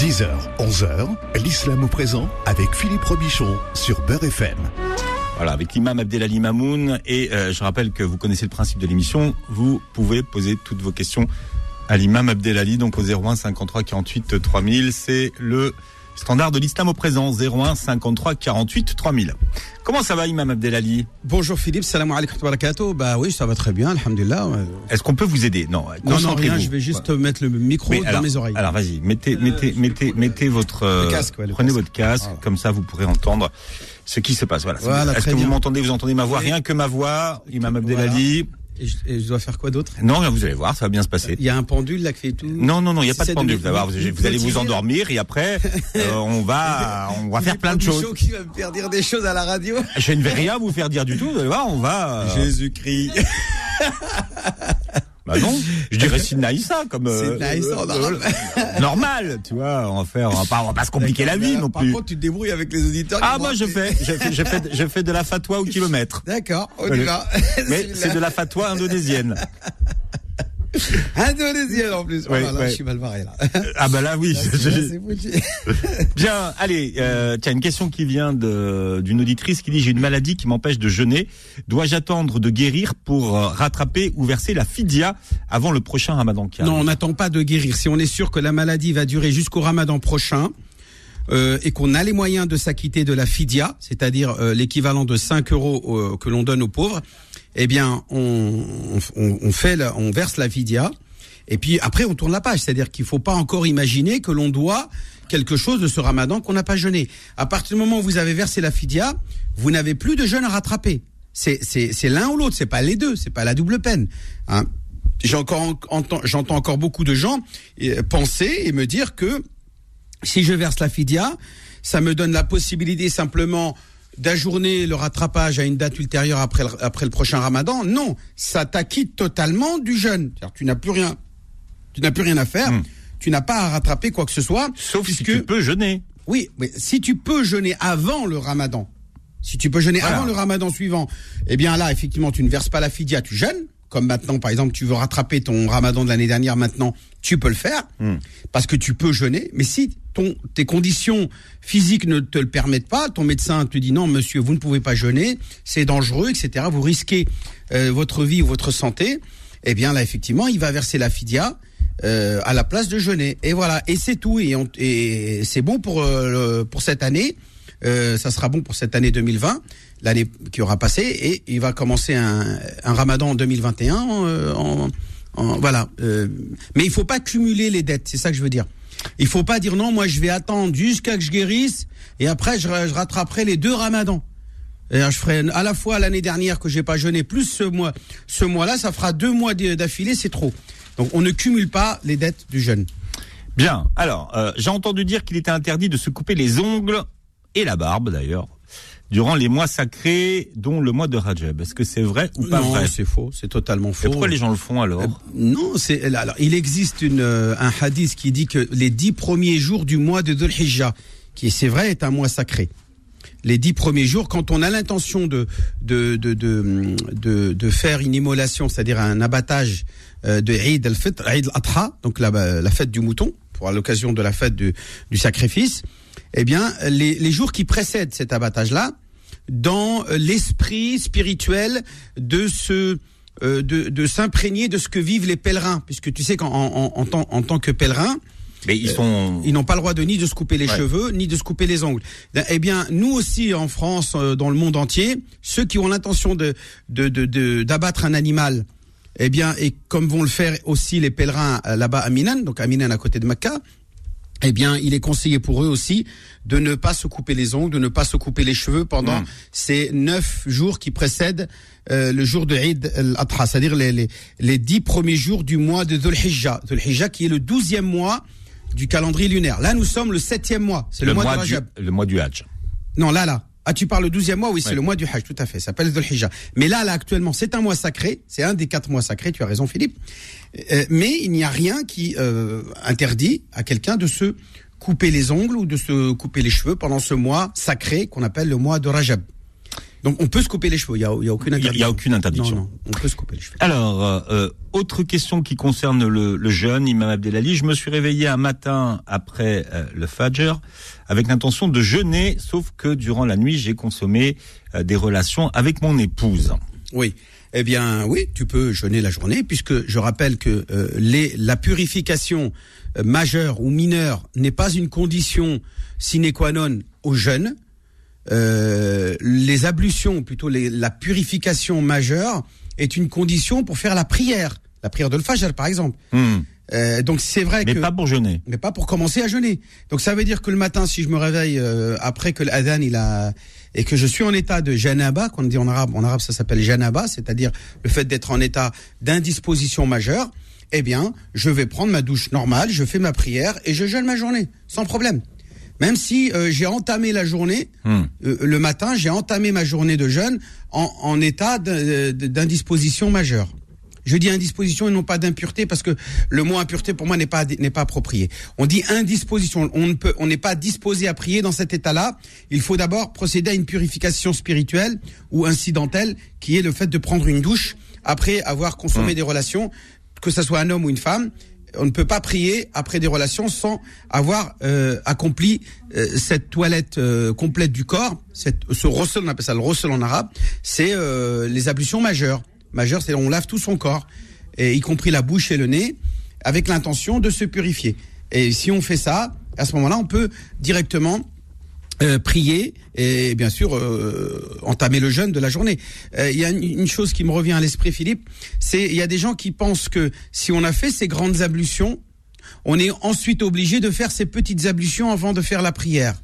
10h, 11h, l'islam au présent avec Philippe Robichon sur Beurre FM. Voilà, avec l'imam Abdelali Mamoun. Et euh, je rappelle que vous connaissez le principe de l'émission. Vous pouvez poser toutes vos questions à l'imam Abdelali, donc au 01 53 48 3000. C'est le standard de l'islam au présent, 01 53 48 3000. Comment ça va, Imam Abdelali? Bonjour Philippe, salam alaikum wa barakatuh. Bah oui, ça va très bien, alhamdulillah. Est-ce qu'on peut vous aider? Non, non, non, rien, je vais juste mettre le micro dans mes oreilles. Alors vas-y, mettez, mettez, mettez, mettez votre, euh, casque, prenez votre casque, comme ça vous pourrez entendre ce qui se passe. Voilà. Est-ce que vous m'entendez? Vous entendez ma voix? Rien que ma voix, Imam Abdelali. Et je, dois faire quoi d'autre? Non, vous allez voir, ça va bien se passer. Il y a un pendule là qui fait tout. Non, non, non, il n'y a pas de pendule. Vous, vous, allez vous endormir et après, euh, on va, on va faire plein de choses. qui va me faire dire des choses à la radio. Je ne vais rien vous faire dire du tout. Vous allez voir, on va. Euh, Jésus-Christ. Bah non, je dirais Sinaïsa comme euh, euh, normal, tu vois, on va faire, on va pas, on va pas se compliquer la vie non plus. Par contre, tu te débrouilles avec les auditeurs. Ah moi je fais, je fais, je fais, je fais de la fatwa au kilomètre. D'accord, on y va. Mais c'est de la fatwa indonésienne. Indonésien en plus. voilà, je suis mal barré là. Ah bah là oui. Bien, allez, euh, tiens une question qui vient d'une auditrice qui dit j'ai une maladie qui m'empêche de jeûner. Dois-je attendre de guérir pour euh, rattraper ou verser la fidia avant le prochain Ramadan Non, on n'attend pas de guérir. Si on est sûr que la maladie va durer jusqu'au Ramadan prochain. Euh, et qu'on a les moyens de s'acquitter de la fidia, c'est-à-dire euh, l'équivalent de 5 euros que l'on donne aux pauvres, eh bien, on, on, fait, on verse la vidia, et puis après on tourne la page. C'est-à-dire qu'il faut pas encore imaginer que l'on doit quelque chose de ce Ramadan qu'on n'a pas jeûné. À partir du moment où vous avez versé la fidia, vous n'avez plus de jeûne à rattraper. C'est l'un ou l'autre, c'est pas les deux, c'est pas la double peine. Hein. J'ai encore j'entends encore beaucoup de gens penser et me dire que si je verse la fidia, ça me donne la possibilité simplement d'ajourner le rattrapage à une date ultérieure après le, après le prochain ramadan. Non, ça t'acquitte totalement du jeûne. Tu n'as plus rien, tu n'as plus rien à faire. Hmm. Tu n'as pas à rattraper quoi que ce soit. Sauf si tu peux jeûner. Oui, mais si tu peux jeûner avant le ramadan, si tu peux jeûner avant le ramadan suivant, eh bien là, effectivement, tu ne verses pas la fidia, tu jeûnes comme maintenant, par exemple, tu veux rattraper ton ramadan de l'année dernière maintenant, tu peux le faire, hmm. parce que tu peux jeûner. Mais si ton, tes conditions physiques ne te le permettent pas, ton médecin te dit non, monsieur, vous ne pouvez pas jeûner, c'est dangereux, etc. Vous risquez euh, votre vie ou votre santé. Eh bien là, effectivement, il va verser la fidia euh, à la place de jeûner. Et voilà, et c'est tout. Et, et c'est bon pour euh, pour cette année. Euh, ça sera bon pour cette année 2020, l'année qui aura passé, et il va commencer un, un Ramadan en 2021. Euh, en, en, voilà. Euh, mais il faut pas cumuler les dettes, c'est ça que je veux dire. Il faut pas dire non, moi je vais attendre jusqu'à que je guérisse, et après je, je rattraperai les deux Ramadans. Et je ferai à la fois l'année dernière que j'ai pas jeûné, plus ce mois, ce mois-là, ça fera deux mois d'affilée, c'est trop. Donc on ne cumule pas les dettes du jeûne. Bien. Alors, euh, j'ai entendu dire qu'il était interdit de se couper les ongles et la barbe d'ailleurs durant les mois sacrés, dont le mois de Rajab. Est-ce que c'est vrai ou pas vrai c'est faux, c'est totalement faux. Et pourquoi les gens le font alors? Euh, Non, c'est alors il existe une, euh, un hadith qui dit que les dix premiers jours du mois de Dhul Hijjah, qui c'est vrai est un mois sacré. Les dix premiers jours, quand on a l'intention de de, de de, de, faire une immolation, c'est-à-dire un abattage euh, de Eid al-Fitr, Eid al-Adha, donc la, la fête du mouton, pour l'occasion de la fête du, du sacrifice, eh bien, les, les jours qui précèdent cet abattage-là, dans l'esprit spirituel de ce euh, de, de s'imprégner de ce que vivent les pèlerins, puisque tu sais qu'en en, en, en, en tant que pèlerin, mais ils sont, euh, ils n'ont pas le droit de ni de se couper les cheveux, ni de se couper les ongles. Eh bien, nous aussi en France, euh, dans le monde entier, ceux qui ont l'intention de d'abattre de, de, un animal, eh bien, et comme vont le faire aussi les pèlerins là-bas à Minan, donc à Minan à côté de Mecca, eh bien, il est conseillé pour eux aussi de ne pas se couper les ongles, de ne pas se couper les cheveux pendant hmm. ces neuf jours qui précèdent euh, le jour de Eid al-Adha, c'est-à-dire les, les, les, dix premiers jours du mois de Dhul Hijjah. Dhul Hijjah qui est le douzième mois du calendrier lunaire. Là, nous sommes le septième mois. C'est le, mois, de Rajab. le mois du Hajj. Non, là, là. Ah, tu parles le douzième mois Oui, c'est le mois du Hajj, tout à fait. Ça s'appelle Dhul Hijjah. Mais là, là, actuellement, c'est un mois sacré. C'est un des quatre mois sacrés. Tu as raison, Philippe. Euh, mais il n'y a rien qui euh, interdit à quelqu'un de se couper les ongles ou de se couper les cheveux pendant ce mois sacré qu'on appelle le mois de Rajab. Donc on peut se couper les cheveux, il n'y a, aucune interdiction. il y a aucune interdiction. Non, non, on peut se couper les cheveux. Alors, euh, euh, autre question qui concerne le, le jeûne, Imam Abdelali. Je me suis réveillé un matin après euh, le Fajr avec l'intention de jeûner, sauf que durant la nuit, j'ai consommé euh, des relations avec mon épouse. Oui. Eh bien, oui, tu peux jeûner la journée, puisque je rappelle que euh, les, la purification euh, majeure ou mineure n'est pas une condition sine qua non au jeûne. Euh, les ablutions, ou plutôt les- la purification majeure, est une condition pour faire la prière, la prière de le Fajr, par exemple. Hmm. Euh, donc c'est vrai Mais que pas pour jeûner. mais pas pour commencer à jeûner. Donc ça veut dire que le matin, si je me réveille euh, après que l'adhan il a et que je suis en état de janaba, qu'on dit en arabe, en arabe ça s'appelle janaba, c'est-à-dire le fait d'être en état d'indisposition majeure, eh bien, je vais prendre ma douche normale, je fais ma prière et je jeûne ma journée sans problème. Même si euh, j'ai entamé la journée, Hmm. euh, le matin, j'ai entamé ma journée de jeûne en, en état d'indisposition majeure. Je dis indisposition et non pas d'impureté parce que le mot impureté pour moi n'est pas n'est pas approprié. On dit indisposition. On ne peut on n'est pas disposé à prier dans cet état-là. Il faut d'abord procéder à une purification spirituelle ou incidentelle qui est le fait de prendre une douche après avoir consommé des relations, que ce soit un homme ou une femme. On ne peut pas prier après des relations sans avoir euh, accompli euh, cette toilette euh, complète du corps, cette, ce rossel, on appelle ça le rossel en arabe, c'est euh, les ablutions majeures. Majeures, c'est on lave tout son corps, et y compris la bouche et le nez, avec l'intention de se purifier. Et si on fait ça, à ce moment-là, on peut directement euh, prier et bien sûr euh, entamer le jeûne de la journée. Euh, Il y a une, chose qui me revient à l'esprit, Philippe, c'est il y a des gens qui pensent que si on a fait ces grandes ablutions, on est ensuite obligé de faire ces petites ablutions avant de faire la prière.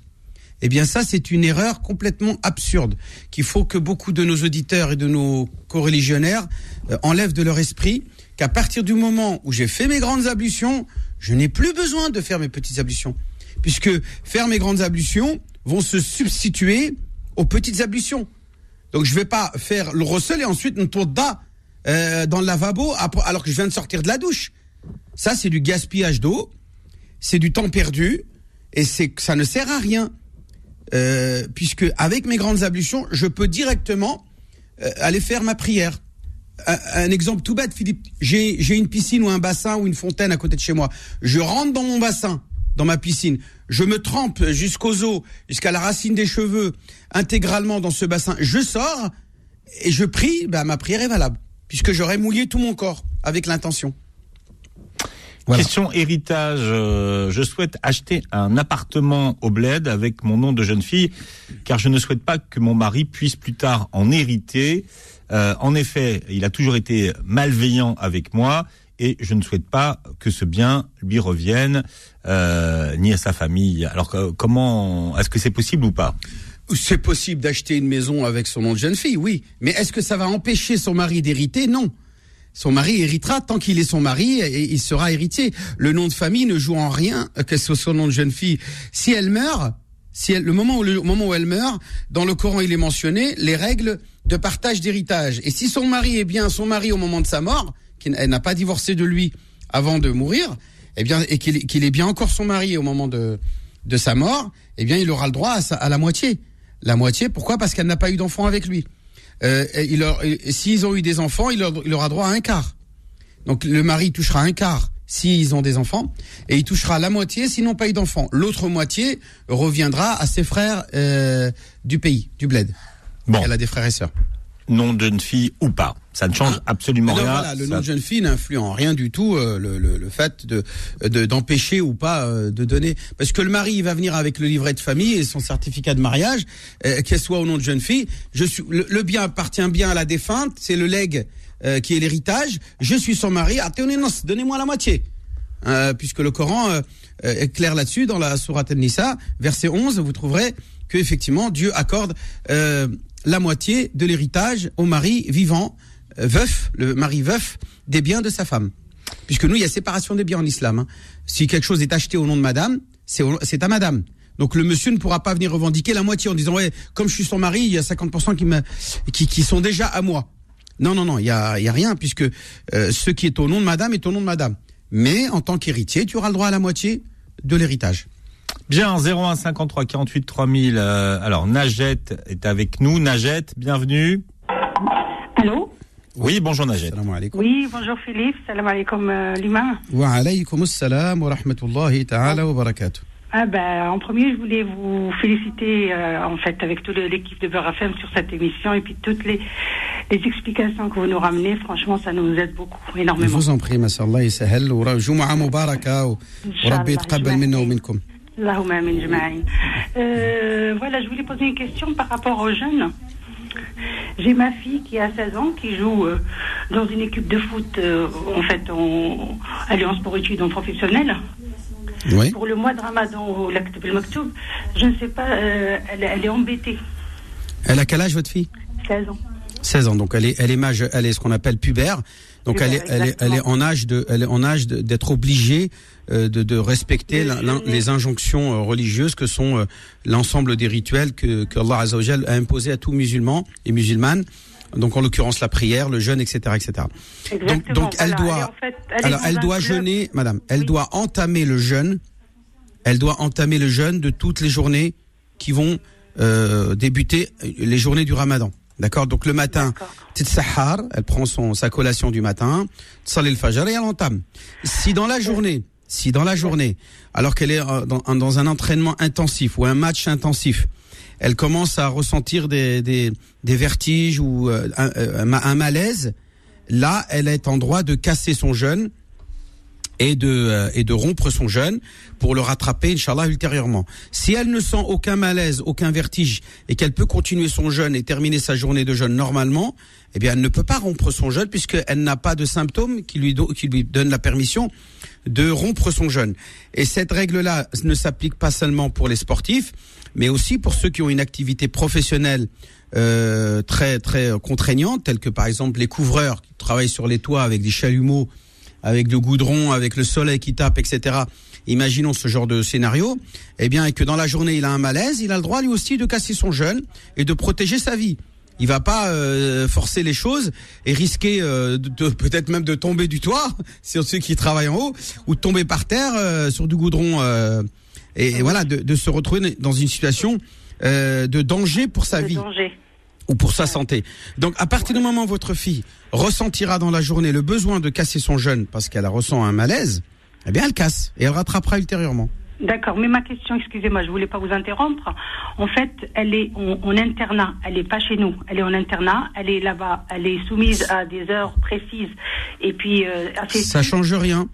Eh bien ça, c'est une erreur complètement absurde qu'il faut que beaucoup de nos auditeurs et de nos coreligionnaires euh, enlèvent de leur esprit qu'à partir du moment où j'ai fait mes grandes ablutions, je n'ai plus besoin de faire mes petites ablutions. Puisque faire mes grandes ablutions vont se substituer aux petites ablutions. Donc je vais pas faire le recel et ensuite une tourda euh, dans le lavabo alors que je viens de sortir de la douche. Ça, c'est du gaspillage d'eau, c'est du temps perdu et c'est ça ne sert à rien. Euh, puisque avec mes grandes ablutions, je peux directement euh, aller faire ma prière. Un, un exemple tout bête, Philippe. J'ai une piscine ou un bassin ou une fontaine à côté de chez moi. Je rentre dans mon bassin, dans ma piscine. Je me trempe jusqu'aux os, jusqu'à la racine des cheveux, intégralement dans ce bassin. Je sors et je prie. Ben, ma prière est valable, puisque j'aurais mouillé tout mon corps avec l'intention. Question héritage. euh, je souhaite acheter un appartement au bled avec mon nom de jeune fille, car je ne souhaite pas que mon mari puisse plus tard en hériter. Euh, en effet, il a toujours été malveillant avec moi et je ne souhaite pas que ce bien lui revienne, euh, ni à sa famille. Alors que- comment est-ce que c'est possible ou pas? C'est possible d'acheter une maison avec son nom de jeune fille, oui. Mais est-ce que ça va empêcher son mari d'hériter? Non. Son mari héritera tant qu'il est son mari et il sera héritier. Le nom de famille ne joue en rien que ce soit son nom de jeune fille. Si elle meurt, si elle, le moment le moment où elle meurt, dans le Coran il est mentionné les règles de partage d'héritage. Et si son mari est bien son mari au moment de sa mort, qu'elle n'a pas divorcé de lui avant de mourir, eh bien et qu'il est- bien encore son mari au moment de de sa mort, eh bien il aura le droit à, sa- à la moitié. La moitié, pourquoi? Parce qu'elle n'a pas eu d'enfant avec lui. Euh, s'ils ont eu des enfants, il, leur- il aura droit à un quart. Donc le mari touchera un quart s'ils ont des enfants, et il touchera la moitié s'ils n'ont pas eu d'enfants. L'autre moitié reviendra à ses frères euh, du pays, du bled. Bon, Elle a des frères et sœurs. nom de jeune fille ou pas, ça ne change absolument Alors rien. voilà, le Ça- nom de jeune fille n'influe en rien du tout euh, le, le, le fait de de- d'empêcher ou pas euh, de donner. Parce que le mari il va venir avec le livret de famille et son certificat de mariage, euh, qu'elle soit au nom de jeune fille. Je suis le, le bien appartient bien à la défunte, c'est le legs euh, qui est l'héritage. Je suis son mari. Athéonénos, donnez-moi la moitié. Euh, puisque le Coran euh, est clair là-dessus dans la sourate An-Nisa, verset 11, vous trouverez que effectivement Dieu accorde euh, la moitié de l'héritage au mari vivant, veuf, le mari veuf des biens de sa femme. Puisque nous, il y a séparation des biens en islam. hein. Si quelque chose est acheté au nom de madame, c'est à madame. Donc le monsieur ne pourra pas venir revendiquer la moitié en disant ouais, comme je suis son mari, il y a 50% qui, me, qui, qui sont déjà à moi. Non, non, non, il y a, il y a rien puisque euh, ce qui est au nom de madame est au nom de madame. Mais en tant qu'héritier, tu auras le droit à la moitié de l'héritage. Bien, 01 53 48 3000. alors, Najet est avec nous. Najet, bienvenue. Allô? Oui, bonjour. Salam alaikum. Oui, bonjour Philippe. Salam alaikum euh, l'imam. Wa alaykum assalam wa rahmatullahi ta'ala wa barakatuh. Ah ben, en premier, je voulais vous féliciter euh, en fait avec toute l'équipe de Beurre FM sur cette émission et puis toutes les, les explications que vous nous ramenez. Franchement, ça nous aide beaucoup, Je énormément. vous en prie, Massa Allah yisahel. wa Jumu'ah mubaraka Rabbi yatqabbal minna wa minkum. Allahumma amin jma'in. Euh, voilà, je voulais poser une question par rapport aux jeunes. J'ai ma fille qui a 16 ans, qui joue euh, dans une équipe de foot, euh, en fait, en Alliance pour études en professionnel. Oui. Pour le mois de Ramadan au Laktub el Maktoub, je ne sais pas, euh, elle, elle est embêtée. Elle a quel âge, votre fille? 16 ans. 16 ans. Donc, elle est, elle est mage, elle est ce qu'on appelle pubère. Donc, elle est, elle est, elle est en âge de, elle est en âge de- d'être obligée de, de respecter De la- jeûner. les injonctions euh, religieuses que sont euh, l'ensemble des rituels que, que Allah Azza wa Jal a imposé à tout musulman et musulmane. Donc, en l'occurrence, la prière, le jeûne, etc., etc. Donc, Exactement. donc elle voilà. doit, Et en fait, elle est alors elle doit jeûner, madame. Elle Oui. doit entamer le jeûne. Elle doit entamer le jeûne de toutes les journées qui vont euh, débuter euh, les journées du Ramadan. D'accord? Donc le matin, sahar, elle prend son sa collation du matin, salit le fajr et elle entame. Si dans la journée, si dans la journée, alors qu'elle est euh, dans, un- entraînement intensif ou un match intensif, elle commence à ressentir des des, des vertiges ou euh, un, euh, un ma- un malaise, là, elle est en droit de casser son jeûne et de et de rompre son jeûne pour le rattraper inchallah ultérieurement. Si elle ne sent aucun malaise, aucun vertige et qu'elle peut continuer son jeûne et terminer sa journée de jeûne normalement, eh bien elle ne peut pas rompre son jeûne puisqu'elle n'a pas de symptômes qui lui qui lui donnent la permission de rompre son jeûne. Et cette règle-là ne s'applique pas seulement pour les sportifs, mais aussi pour ceux qui ont une activité professionnelle euh, très très contraignante, telle que par exemple les couvreurs qui travaillent sur les toits avec des chalumeaux avec le goudron, avec le soleil qui tape, etc. Imaginons ce genre de scénario. Eh bien, et que dans la journée il a un malaise, il a le droit lui aussi de casser son jeûne et de protéger sa vie. Il va pas euh, forcer les choses et risquer euh, de, de- peut-être même de tomber du toit sur ceux qui travaillent en haut ou de tomber par terre euh, sur du goudron euh, et, et voilà de, de se retrouver dans une situation euh, de danger pour sa de vie danger. ou pour sa santé. Donc à partir du moment où votre fille ressentira dans la journée le besoin de casser son jeûne parce qu'elle ressent un malaise, eh bien elle casse et elle rattrapera ultérieurement. D'accord, mais ma question, excusez-moi, je voulais pas vous interrompre. En fait, elle est en, en internat, elle est pas chez nous, elle est en internat, elle est là-bas, elle est soumise à des heures précises et puis euh, assez Ça change rien.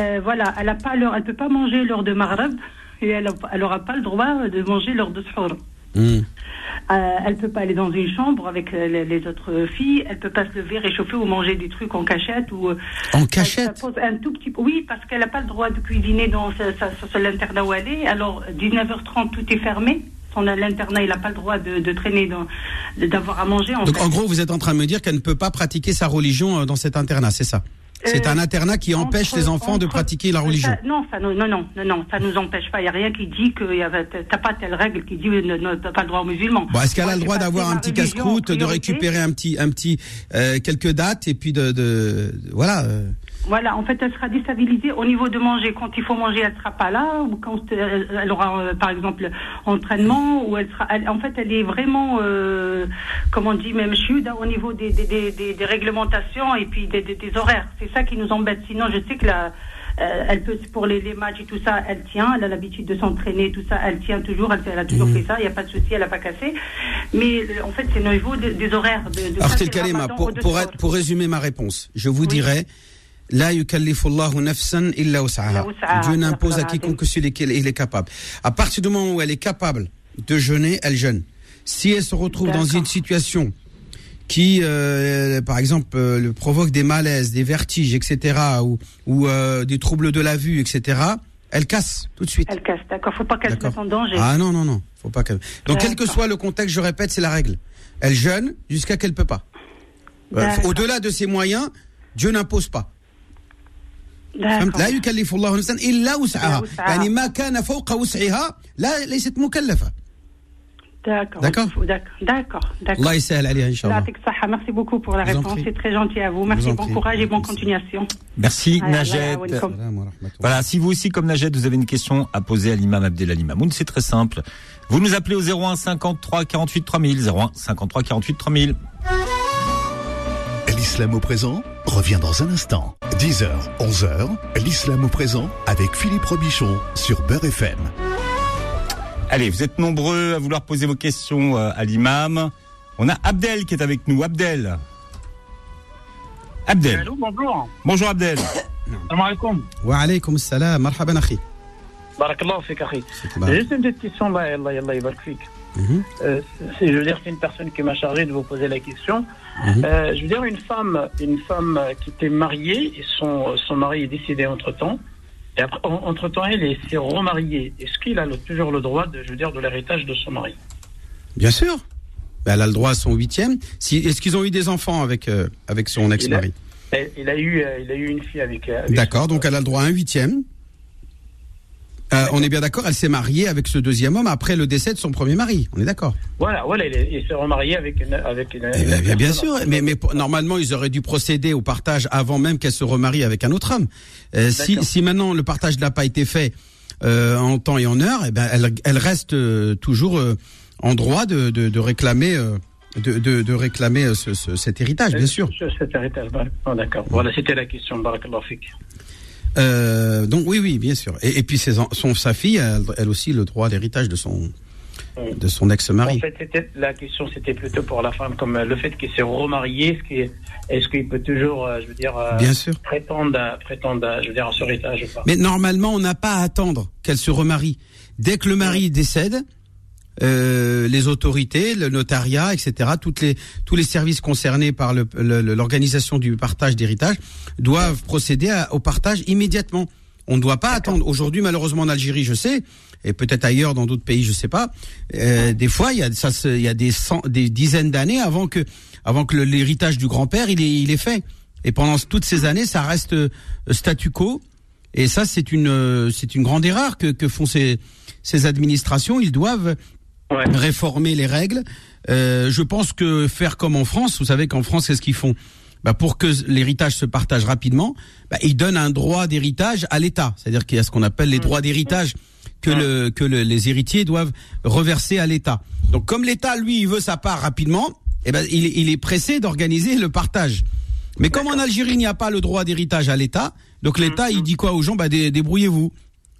Euh, voilà, elle a pas l'heure, elle peut pas manger l'heure de Maghreb et elle, a- elle aura pas le droit de manger l'heure de Sahur. Hmm. Euh, elle peut pas aller dans une chambre avec euh, les, les autres filles. Elle peut pas se lever, réchauffer ou manger des trucs en cachette ou. euh, En cachette un tout petit. Oui, parce qu'elle n'a pas le droit de cuisiner dans sa, sa- sa- l'internat où elle est. Alors 19h30, tout est fermé. Son l'internat, il n'a pas le droit de, de traîner, d'avoir à manger. En Donc fait. en gros, vous êtes en train de me dire qu'elle ne peut pas pratiquer sa religion euh, dans cet internat, c'est ça? C'est Euh, un internat qui empêche entre- les enfants de pratiquer la religion. Ça- non, ça, non, non, non, non, ça nous empêche pas. Il n'y a rien qui dit que t'as pas telle règle qui dit que tu n'as pas le droit aux musulmans. Bon, est-ce qu'elle a le droit d'avoir un petit casse-croûte, de récupérer un petit, un petit, euh, quelques dates et puis de, de voilà. Voilà, en fait, elle sera déstabilisée au niveau de manger. Quand il faut manger, elle sera pas là. Ou quand euh, elle aura, euh, par exemple, entraînement, ou elle sera. elle- en fait, elle est vraiment, euh, comment on dit, même chute au niveau des, des, des, des- des réglementations et puis des, des, horaires. C'est ça qui nous embête. Sinon, je sais que la, euh, elle peut pour les, les matchs et tout ça, elle tient. Elle a l'habitude de s'entraîner, tout ça, elle tient toujours. Elle, elle a toujours Mhm. fait ça. Il n'y a pas de souci, elle n'a pas cassé. Mais euh, en fait, c'est au niveau de- des horaires. De, de Alors, ramadan pour, pour, être- pour résumer ma réponse, je vous Oui. dirais, La yukallifullahu nafsan illa wus'aha. Dieu n'impose à quiconque que celui qu'il il est capable. À partir du moment où elle est capable de jeûner, elle jeûne. Si elle se retrouve dans une situation qui, euh, par exemple, euh, provoque des malaises, des vertiges, etc., ou, ou euh, des troubles de la vue, etc., elle casse tout de suite. Elle casse, d'accord. Faut pas qu'elle se mette en danger. Ah non, non, non. Faut pas qu'elle. Donc, quel que soit le contexte, je répète, c'est la règle. Elle jeûne jusqu'à qu'elle peut pas. Euh. Au-delà de ses moyens, Dieu n'impose pas. D'accord. لا يكلف الله نفسا الا وسعها وسعها. يعني ما كان فوق وسعها لا ليست مكلفه D'accord. D'accord. D'accord. D'accord. D'accord. Allah يسهل عليها إن شاء Allah الله. يعطيك الصحة. Merci beaucoup pour la Je vous en réponse. prie. C'est très gentil à vous. Je Merci. vous en Bon prie. courage et bonne continuation. Merci Allah Najet. ya'awinukum. Salam wa rahmatullah. Voilà, si vous aussi, comme Najet, vous avez une question à poser à l'imam Abdelali Mamoun, c'est très simple. Vous nous appelez au 01 53 48 3000, 01 53 48 3000. L'islam au présent revient dans un instant. 10h, 11h, l'islam au présent avec Philippe Robichon sur Beurre FM. Allez, vous êtes nombreux à vouloir poser vos questions euh, à l'imam. On a Abdel qui est avec nous. Abdel. Abdel. Hello, bonjour. Bonjour Abdel. Salam alaikum. Wa alaikum salam. Marhaban akhi. Barakallahu fik akhi. Juste une petite question là, yallah, yallah, yallah, fik. Mhm. Euh, je veux dire, c'est une personne qui m'a chargé de vous poser la question. Euh, je veux dire, une femme, une femme qui était mariée et son, son mari est décédé entre temps. Et après, entre temps, elle est- s'est remariée. Est-ce qu'il a le- toujours le droit de, je veux dire, de l'héritage de son mari? Bien sûr. Ben, elle a le droit à son huitième. Si, Est-ce qu'ils ont eu des enfants avec, euh, avec son ex-mari? Il a eu, euh, il a eu une fille avec. avec D'accord, donc elle a le droit à un huitième. Euh, on est bien d'accord, elle s'est mariée avec ce deuxième homme après le décès de son premier mari. On est d'accord. Voilà, voilà, il, est- il s'est remarié avec une, avec une. Eh ben, bien, sûr, mais, normalement ils auraient dû procéder au partage avant même qu'elle se remarie avec un autre homme. Euh, si, maintenant le partage n'a pas été fait euh, en temps et en heure, eh ben elle, elle reste toujours en droit de, de, de réclamer de, de, de réclamer ce, ce- cet héritage, bien sûr. Cet héritage. D'accord. Voilà, c'était la question. Barakallah fik. Euh, donc oui, oui, bien sûr. Et, et puis ses, en- son, sa fille, elle, elle aussi le droit d'héritage de son de son En ex-mari. fait, c'était, la question, c'était plutôt pour la femme, comme euh, le fait qu'il s'est remarié, est-ce qu'il, peut toujours, euh, je veux dire, Bien sûr. prétendre, à- prétendre, à, je veux dire, ce héritage ou pas? Mais normalement, on n'a pas à attendre qu'elle se remarie. Dès que le mari décède, euh, les autorités, le notariat, etc., toutes les, tous les services concernés par l'organisation du partage d'héritage doivent procéder à- au partage immédiatement. On ne doit pas attendre. Aujourd'hui, malheureusement, en Algérie, je sais, et peut-être ailleurs dans d'autres pays, je sais pas. euh, des fois, il y a ça, il y a des, cent- des dizaines d'années avant que, avant que l'héritage du grand-père il est, il est fait. Et pendant toutes ces années, ça reste euh, statu quo. Et ça, c'est une, euh, c'est une grande erreur que, que font ces, ces administrations. Ils doivent Ouais. réformer les règles. Euh, je pense que faire comme en France, vous savez qu'en France, qu'est-ce qu'ils font bah, Pour que l'héritage se partage rapidement, bah, ils donnent un droit d'héritage à l'État. C'est-à-dire qu'il y a ce qu'on appelle les droits d'héritage que, le, que le- les héritiers doivent reverser à l'État. Donc comme l'État, lui, il veut sa part rapidement, eh ben, il, est- il est pressé d'organiser le partage. Mais comme en Algérie, il n'y a pas le droit d'héritage à l'État, donc l'État, il dit quoi aux gens? Bah, dé- Débrouillez-vous.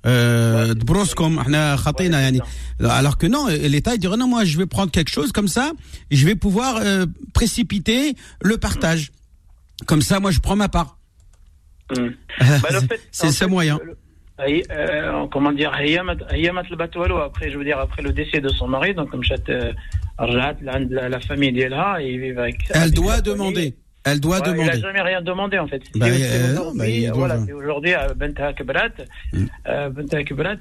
Euh, تبروسكم، احنا خطينا يعني. Alors que non, l'État il dirait non, moi je vais prendre quelque chose comme ça, et je vais pouvoir euh, précipiter le partage. Comme ça, moi je prends ma part. Hmm. Bah, le fait- c'est en c'est fait, moyen. le- euh, euh, comment dire, هيامت- هيامت البتولو, après, je veux dire, après le décès de son mari, donc, comme chat, euh, رجعت لعند la, la famille d'Elha, et ils vivent avec Elle avec doit sa demander. Elle doit Ouais, Il demander. n'a jamais rien demandé en fait. Bah, c'est euh, aujourd'hui, bah, il doit- voilà, c'est aujourd'hui à Benta Kebrat, Mm. euh,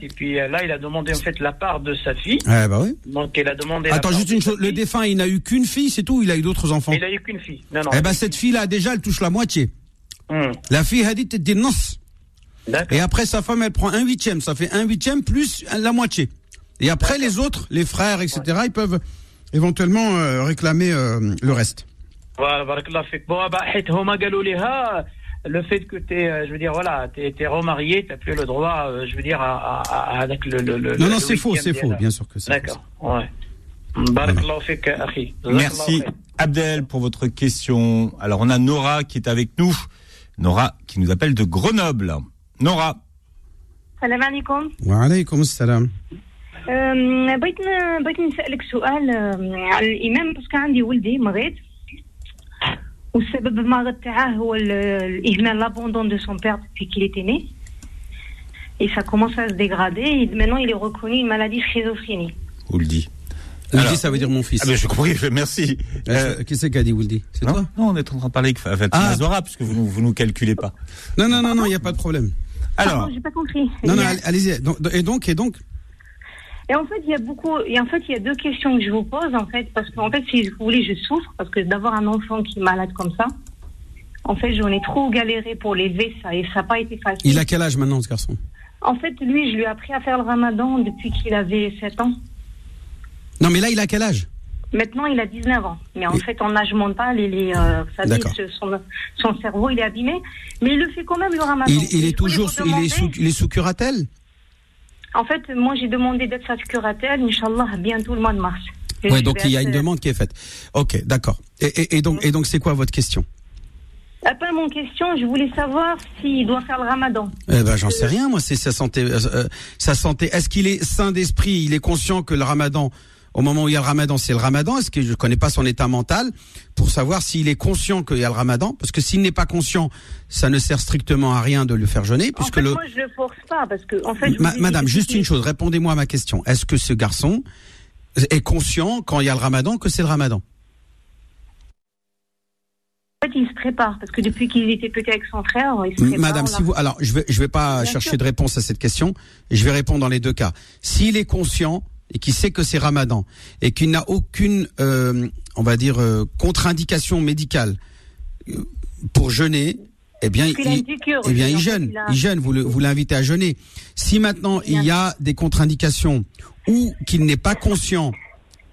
et puis euh, là il a demandé en fait la part de sa fille. Ouais, bah oui. Donc il a demandé. Attends, juste une chose. Le défunt, il n'a eu qu'une fille, c'est tout. ou Il a eu d'autres enfants. Il a eu qu'une fille. Non non. Eh ben cette fille-là, déjà, elle touche la moitié. Hmm. La fille a dit non. Et après, sa femme, elle prend un huitième. Ça fait un huitième plus la moitié. Et après, les autres, les frères, etc., ils peuvent éventuellement euh, réclamer euh, le reste. Voilà, barakallah fik. Bon, bah, حيت هما قالوا لها, le fait que t'es, euh, je veux dire, voilà, t'es, t'es remarié, t'as plus le droit, euh, je veux dire, à, à, à- avec le, le, le Non, non, le c'est faux, huitième c'est faux, d'Ella. bien sûr que c'est D'accord. Ouais. Barakallah fik, akhi. Merci Jazakallah Abdel pour votre question. Alors on a Nora qui est avec nous. Nora qui nous appelle de Grenoble. Nora. السلام عليكم Wa alaykoum assalam. أم، بغيت ن- بغيت نسالك سؤال أم، على الامام باسكو عندي ولدي مريض والسبب المرض تاعه هو ال- الاهمال لابوندون دو سون بير depuis qu'il était né et ça commence à se dégrader et maintenant il est reconnu une maladie schizophrénie Wuldi. Wuldi, Alors- ça veut dire mon fils. Ah ben j'ai compris, merci. Euh, Euh, Qui c'est qui a dit Wuldi C'est non, toi non, on est en train de parler avec Fatima Ah. Zora, puisque vous nous, vous nous calculez pas. Non, non, non, non, il n'y a pas de problème. Alors, Pardon, j'ai pas compris Non, non, Il y a- allez- allez-y. Donc- Et donc, et donc et en fait, il y a beaucoup. Et en fait, il y a deux questions que je vous pose, en fait, parce qu'en fait, si vous voulez, je souffre parce que d'avoir un enfant qui est malade comme ça, en fait, j'en ai trop galéré pour l'élever, ça, et ça n'a pas été facile. Il a quel âge maintenant, ce garçon? En fait, lui, je lui ai appris à faire le ramadan depuis qu'il avait 7 ans. Non, mais là, il a quel âge? Maintenant, il a 19 ans. Mais en fait, en âge mental, il est, euh, son, son cerveau, il est abîmé. Mais il le fait quand même, le ramadan. il, il est toujours, il est sous, il est sous curatelle? En fait, moi, j'ai demandé d'être sa curatelle, Inch'Allah, bientôt le mois de mars. Je donc il y a une demande qui est faite. Ok, d'accord. Et, et, et donc, et donc, c'est quoi votre question? Après mon question, je voulais savoir s'il doit faire le ramadan. Eh ben, j'en sais rien. Moi, c'est sa santé. euh, euh, sa santé. Est-ce qu'il est sain d'esprit? Il est conscient que le Ramadan, au moment où il y a le Ramadan, c'est le Ramadan. Est-ce que je connais pas son état mental pour savoir s'il est conscient qu'il y a le Ramadan? Parce que s'il n'est pas conscient, ça ne sert strictement à rien de le faire jeûner, En puisque fait, le. moi, je le force pas parce que, en fait, je Ma- Madame, juste une chose. Répondez-moi à ma question. Est-ce que ce garçon est conscient quand il y a le Ramadan que c'est le Ramadan? En fait, il se prépare parce que depuis qu'il était petit avec son frère, il se prépare. Madame, si vous, alors je vais, je vais pas Bien chercher sûr. de réponse à cette question. Je vais répondre dans les deux cas. S'il est conscient et qu'il sait que c'est Ramadan et qu'il n'a aucune, euh, on va dire, euh, contre-indication médicale euh, pour jeûner, eh bien, il, eh bien, il jeûne. il a- Il jeûne. Vous le- vous l'invitez à jeûner. Si maintenant il y a des contre-indications ou qu'il n'est pas conscient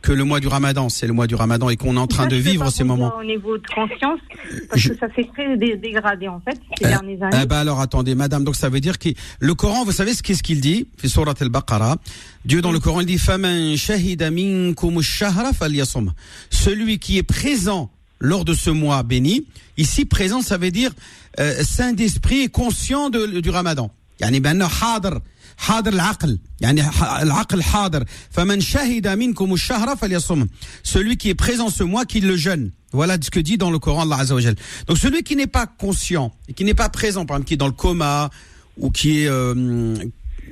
que le mois du Ramadan. C'est le mois du Ramadan et qu'on est en train de vivre ces moments. Au niveau de conscience, parce que ça s'est très dégradé en fait ces euh, dernières années. Euh, bah alors attendez, madame. Donc ça veut dire que le Coran, vous savez ce qu'est-ce qu'il dit Surat al-Baqarah? Dieu dans le Coran il dit "Faman shahida minkum falyasum." Celui qui est présent lors de ce mois béni, ici présent, ça veut dire euh, saint d'esprit et conscient de, du Ramadan. Yani ben hadr. حاضر العقل يعني ح- العقل حاضر فمن شهد منكم الشهر فليصم celui qui est présent ce mois qu'il le jeûne voilà ce que dit dans le Coran Allah Azza wa Jal. donc celui qui n'est pas conscient et qui n'est pas présent par exemple qui est dans le coma ou qui est euh,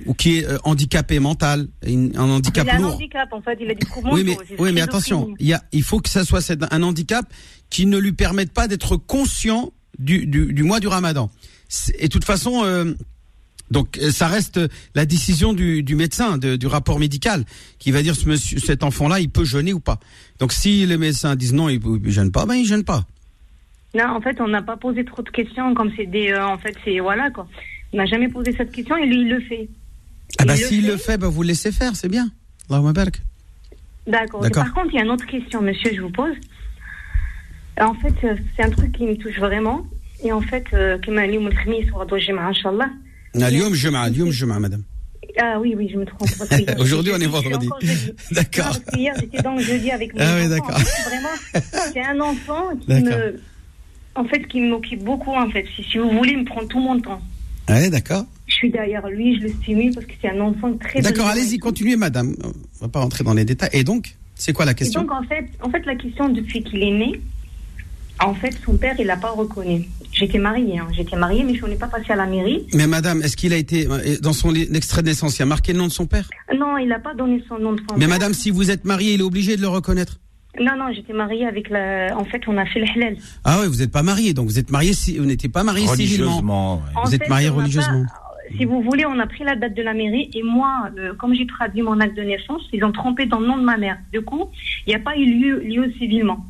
ou qui est euh, handicapé mental une- un handicap il a un lourd handicap en fait, il a des troubles oui, mais, mentaux, c'est oui, mais schizophrénie. attention, il, y a, il faut que ça soit cette- un handicap qui ne lui permette pas d'être conscient du, du, du mois du ramadan. C'est- Et de toute façon, euh, donc euh, ça reste euh, la décision du, médecin, du rapport médical, qui va dire cet enfant-là, il peut jeûner ou pas. Donc si les médecins disent non, il ne jeûne pas, ben il ne jeûne pas. Non, en fait, on n'a pas posé trop de questions, comme c'est des, euh, en fait, c'est voilà quoi. On n'a jamais posé cette question et lui il le fait. Ah bah s'il le fait, bah vous le laissez faire, c'est bien. Barak. D'accord. Par contre, il y a une autre question, monsieur, je vous pose. En fait, c'est un truc qui me touche vraiment. Et en fait, comme اليوم جمعة اليوم جمعة madame. Ah oui, oui, je me trompe. parce que hier, Aujourd'hui, on est je suis vendredi. encore jeudi. D'accord. Non, parce que hier, j'étais dans le jeudi avec mon Ah oui, enfant. d'accord. En fait, Vraiment, c'est un enfant qui D'accord. me, en fait, qui m'occupe beaucoup, en fait. Si, si vous voulez, il me prend tout mon temps. Ouais, d'accord. Je suis derrière lui, je le stimule parce que c'est un enfant très. D'accord, brillant. allez-y, continuez, madame. On va pas rentrer dans les détails. Et donc, c'est quoi la Et question donc, en fait, en fait, la question, depuis qu'il est né, en fait, son père, il l'a pas reconnu. J'étais mariée, hein. j'étais mariée, mais je n'ai pas passé à la mairie. Mais madame, est-ce qu'il a été euh, dans son extrait de naissance, il a marqué le nom de son père? Non, il n'a pas donné son nom de son Mais père. madame, si vous êtes mariée, il est obligé de le reconnaître? Non, non, j'étais mariée avec la. En fait, on a fait le halal. Ah oui, vous n'êtes pas mariée, donc vous êtes mariée si vous n'étiez pas mariée civilement. Religieusement. ouais. Vous êtes fait, mariée religieusement. pas- Si vous voulez, on a pris la date de la mairie et moi, euh, comme j'ai traduit mon acte de naissance, ils ont trompé dans le nom de ma mère. Du coup, il n'y a pas eu lieu, lieu civilement.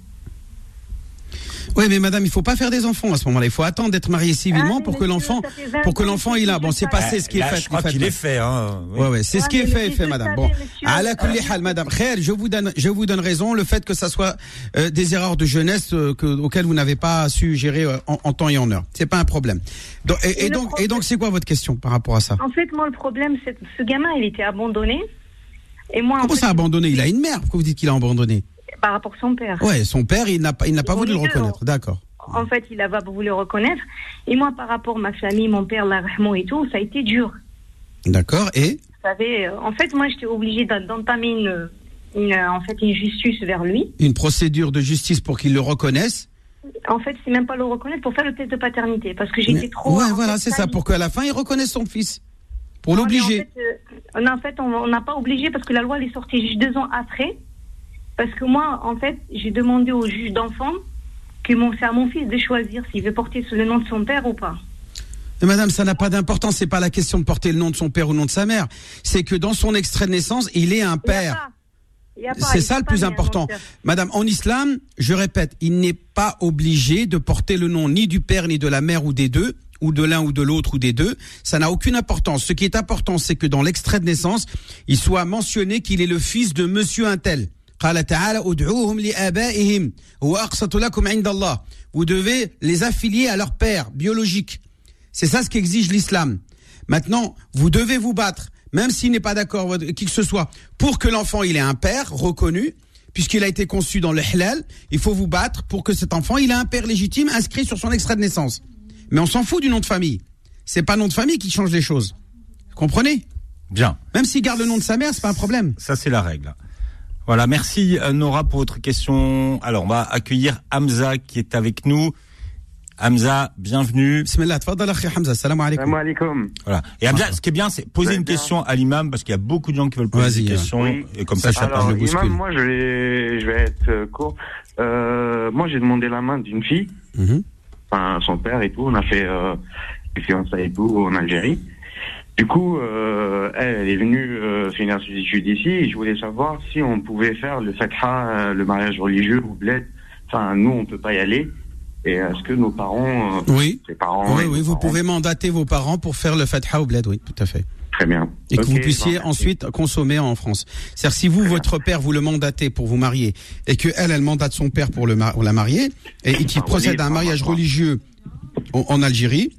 Oui, mais madame, il faut pas faire des enfants à ce moment-là. Il faut attendre d'être marié civilement Ah, pour que l'enfant, ça fait 20 pour que l'enfant il a. Bon, c'est passé ce qui est Là, fait. je crois qu'il est fait. Hein. oui. Ouais, ouais, c'est ce qui est fait, fait, madame. Bon, à la hal, madame. Khair, je vous donne, je vous donne raison. Le fait que ça soit euh, des erreurs de jeunesse euh, que, auxquelles vous n'avez pas su gérer euh, en, en temps et en heure, c'est pas un problème. Donc, et, et Et le donc, et donc, c'est quoi votre question par rapport à ça? En fait, moi, le problème, c'est que ce gamin, il était abandonné. Et moi, en Comment fait, ça abandonné? Il a une mère. Pourquoi vous dites qu'il a abandonné? Par rapport à son père. Ouais, son père, il n'a pas, il n'a pas voulu le deux, reconnaître. D'accord. En fait, il n'a pas voulu le reconnaître. Et moi, par rapport à ma famille, mon père, la et tout, ça a été dur. D'accord. Et Vous savez, euh, en fait, moi, j'étais obligée d'en- d'entamer une, une, euh, en fait, une justice vers lui. une procédure de justice pour qu'il le reconnaisse? En fait, c'est même pas le reconnaître pour faire le test de paternité. Parce que j'étais trop. ouais, voilà, c'est ça, pour qu'à la fin il reconnaisse son fils, pour l'obliger. En fait, euh, en fait, on n'a pas obligé parce que la loi elle est sortie juste deux ans après. Parce que moi, en fait, j'ai demandé au juge d'enfant que mon, c'est à mon fils de choisir s'il veut porter sous le nom de son père ou pas. Mais madame, ça n'a pas d'importance, c'est pas la question de porter le nom de son père ou le nom de sa mère, c'est que dans son extrait de naissance, il est un père. C'est ça le plus naître, important. Madame, en islam, je répète, il n'est pas obligé de porter le nom ni du père, ni de la mère ou des deux, ou de l'un ou de l'autre ou des deux. Ça n'a aucune importance. Ce qui est important, c'est que dans l'extrait de naissance, il soit mentionné qu'il est le fils de monsieur un tel قال تعالى ادعوهم لآبائهم هو أقسط لكم عند الله. Vous devez les affilier à leur père biologique. C'est ça ce qu'exige l'islam. Maintenant, vous devez vous battre, même s'il n'est pas d'accord avec qui que ce soit, pour que l'enfant il ait un père reconnu, puisqu'il a été conçu dans le halal, il faut vous battre pour que cet enfant il ait un père légitime inscrit sur son extrait de naissance. Mais on s'en fout du nom de famille. C'est pas le nom de famille qui change les choses. Vous comprenez Bien. Même s'il garde le nom de sa mère, c'est pas un problème. Ça, c'est la règle. Voilà, merci euh, Nora pour votre question. Alors, on va accueillir Hamza qui est avec nous. Hamza, bienvenue. Bismillah, tfadal akhi Hamza, salam alaikum. Salam alaikum. Voilà. Et Hamza, ce qui est bien, c'est poser une bien. question à l'imam parce qu'il y a beaucoup de gens qui veulent poser des questions oui. et comme ça, Ça, parle le de bouscule. imam, moi, je vais, je vais être euh, court. Euh, moi, j'ai demandé la main d'une fille, Mhm. enfin, son père et tout. On a fait euh, fiançailles et tout en Algérie. Du coup, euh, elle, elle est venue euh, finir ses études ici et je voulais savoir si on pouvait faire le fatha, euh, le mariage religieux ou bled. Enfin, nous, on peut pas y aller. Et est-ce que nos parents, euh, Oui. ses parents, Oui, oui, vous parents- pouvez mandater vos parents pour faire le fatha au bled, oui, tout à fait. Très bien. Et que vous puissiez bon, ensuite consommer en France. C'est-à-dire si vous, votre père, vous le mandatez pour vous marier, et que elle, elle mandate son père pour le ma- pour la marier, et, et qu'il procède à un mariage religieux en, en Algérie,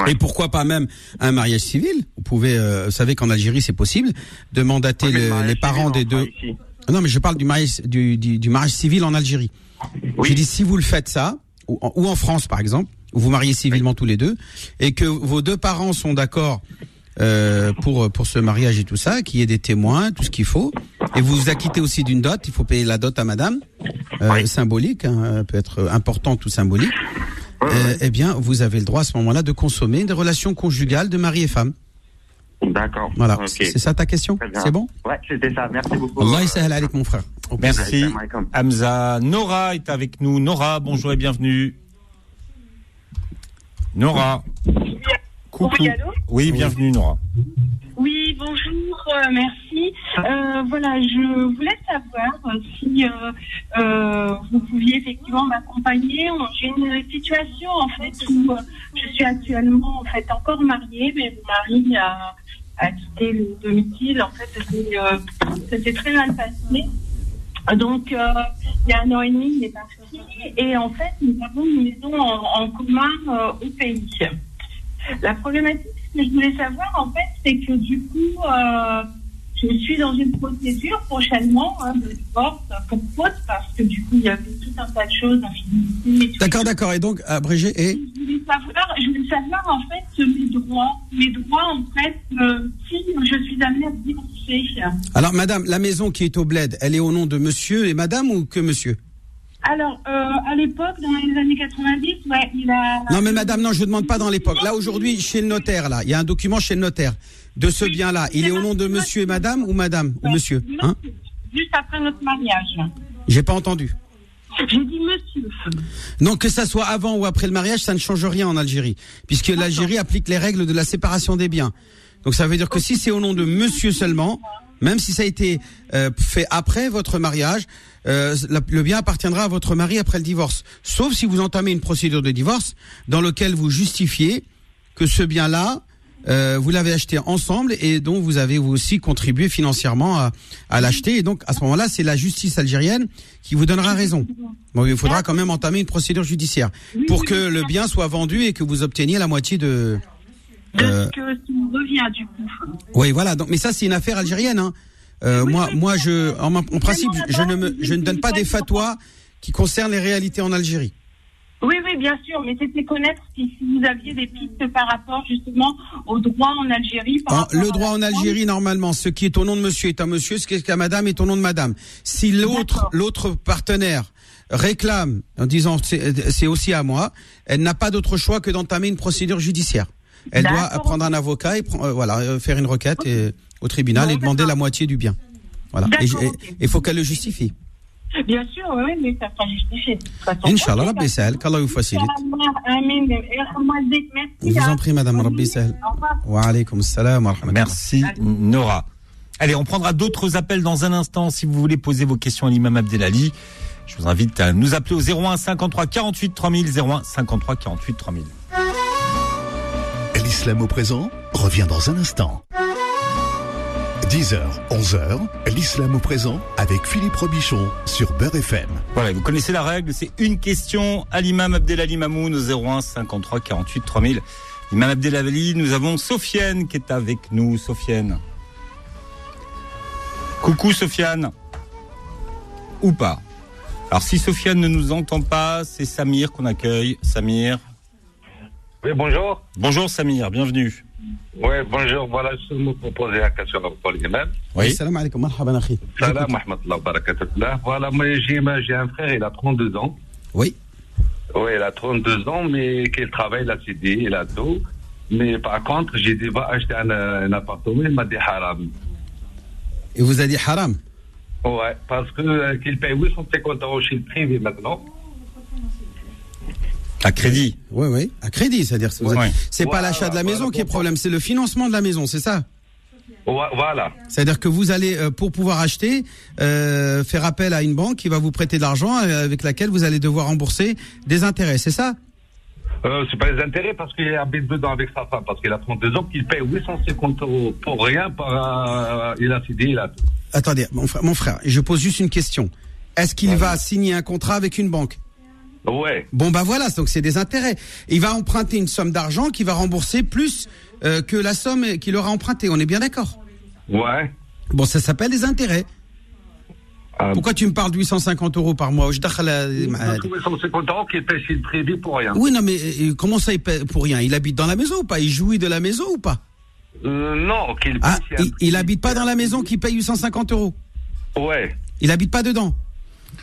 Ouais. et pourquoi pas même un mariage civil? Vous pouvez, euh, vous savez qu'en Algérie c'est possible de mandater Oui, le les parents civil, des deux. Non, mais je parle du mariage du, du, du mariage civil en Algérie. Oui. J'ai dit si vous le faites ça, ou en, ou en France par exemple, où vous mariez civilement tous les deux, et que vos deux parents sont d'accord euh, pour pour ce mariage et tout ça, qu'il y ait des témoins, tout ce qu'il faut, et vous vous acquittez aussi d'une dot, il faut payer la dot à madame, euh, symbolique, hein, peut être importante ou symbolique. Euh, eh bien, vous avez le droit à ce moment-là de consommer des relations conjugales de mari et femme. D'accord. Voilà, c'est ça ta question. C'est bon Ouais, c'était ça. Merci beaucoup. Allah avec mon frère. Merci. Hamza. Nora est avec nous. Nora, bonjour et bienvenue. Nora. Coucou. Oui, allô Oui, bienvenue Nora. Oui, bonjour, euh, merci. Euh, voilà, je voulais savoir si euh, vous pouviez effectivement m'accompagner. J'ai une situation en fait où je suis actuellement en fait encore mariée, mais mon mari a, a quitté le domicile. En fait, ça s'est très mal passé. Donc, il y a un an et demi, il est parti. Et en fait, nous avons une maison en, en commun au pays. La problématique que je voulais savoir, en fait, c'est que du coup, euh, je suis dans une procédure prochainement hein, de divorce pour faute, parce que du coup, il y avait tout un tas de choses. D'accord, d'accord. Et donc, abrégé et? Je voulais savoir, je voulais savoir en fait mes droits, mes droits en fait, euh, si je suis amenée à divorcer. Alors, madame, la maison qui est au bled, elle est au nom de monsieur et madame ou que monsieur? Alors, euh, à l'époque, dans les années 90, ouais, il a. Non, mais madame, non, je ne demande pas dans l'époque. Là, aujourd'hui, chez le notaire, là, il y a un document chez le notaire de ce Oui, bien-là. Il est au nom de monsieur et madame ou madame ou monsieur hein Juste après notre mariage. J'ai pas entendu. J'ai dit monsieur. Non, que ça soit avant ou après le mariage, ça ne change rien en Algérie, puisque l'Algérie applique les règles de la séparation des biens. Donc ça veut dire que si c'est au nom de monsieur seulement, même si ça a été euh, fait après votre mariage, euh, le bien appartiendra à votre mari après le divorce. Sauf si vous entamez une procédure de divorce dans lequel vous justifiez que ce bien-là, euh, vous l'avez acheté ensemble et dont vous avez vous aussi contribué financièrement à, à l'acheter. Et donc à ce moment-là, c'est la justice algérienne qui vous donnera raison. Bon, il faudra quand même entamer une procédure judiciaire pour que le bien soit vendu et que vous obteniez la moitié de. De Euh, ce que reviens du coup. Oui, voilà. Donc, mais ça, c'est une affaire algérienne. Hein. Euh, moi, moi, je, en, en principe, je ne me, je ne donne pas des fatwas qui concernent les réalités en Algérie. Oui, oui, bien sûr, mais c'était connaître si, si vous aviez des pistes par rapport justement au droit en Algérie. Par Ah, le à droit en. Algérie, normalement, ce qui est au nom de monsieur est un monsieur, ce qui est à madame est au nom de madame. Si l'autre, l'autre partenaire réclame en disant c'est aussi à moi, elle n'a pas d'autre choix que d'entamer une procédure judiciaire. Elle doit prendre un avocat et euh, voilà euh, faire une requête et- au tribunal et demander la moitié du bien. Voilà. Et il faut qu'elle le justifie. Bien sûr, oui, mais ça sera justifié. de toute façon. Inch'Allah, Rabbi Sahel, qu'Allah vous facilite. Je vous en prie, madame Rabbi Sahel. Wa alaykum salam wa. Merci Nora. Allez, on prendra d'autres appels dans un instant si vous voulez poser vos questions à l'imam Abdelali. Je vous invite à nous appeler au 01 53 48 3000 01 53 48 3000. L'islam au présent revient dans un instant. 10h, 11h, l'islam au présent avec Philippe Robichon sur Beurre FM. Voilà, vous connaissez la règle, c'est une question à l'imam Abdelali Mamoun au 01 53 48 3000. Imam Abdelali, nous avons Sofiane qui est avec nous. Sofiane. Coucou Sofiane. Ou pas. Alors si Sofiane ne nous entend pas, c'est Samir qu'on accueille. Samir. Oui, bonjour. Bonjour Samir, bienvenue. Oui, bonjour. Voilà, je me proposer la question pour l'imam. Oui. Salam alaikum, marhaban akhi. Salam, wa barakatuh. Voilà, moi j'ai j'ai un frère, il a 32 ans. Oui. Oui, il a 32 ans, mais qu'il travaille, il a CD, il a tout. Mais par contre, j'ai dit, va acheter un, un appartement, il m'a dit haram. Et vous a dit haram? Ouais, parce que euh, qu'il paye 850 euros chez le privé maintenant. À crédit. Oui, oui. À crédit, c'est-à-dire. c'est- Ouais. Pas Voilà, l'achat de la maison voilà, qui est bon, problème, c'est le financement de la maison, c'est ça? Voilà. C'est-à-dire que vous allez, euh, pour pouvoir acheter, euh, faire appel à une banque qui va vous prêter de l'argent euh, avec laquelle vous allez devoir rembourser des intérêts, c'est ça? Euh, c'est pas les intérêts parce qu'il habite dedans avec sa femme, parce qu'il a 32 ans, qu'il paye 850 euros pour rien, par, euh, il a CD, il a tout. Attendez, mon frère, mon frère, je pose juste une question. Est-ce qu'il va signer un contrat avec une banque? Ouais. Bon bah voilà, donc c'est des intérêts. Il va emprunter une somme d'argent qui va rembourser plus euh, que la somme qu'il aura empruntée. On est bien d'accord Ouais. Bon, ça s'appelle des intérêts. Euh, Pourquoi tu me parles de 850 euros par mois? Je dakhal, euh, parce que 850 euros qu'il paye le privé pour rien. Oui, non, mais euh, comment ça, il paie pour rien? Il habite dans la maison ou pas? Il jouit de la maison ou pas? Euh, non, qu'il paye Ah, il, il habite pas dans la maison qui paye 850 euros? Ouais. Il habite pas dedans?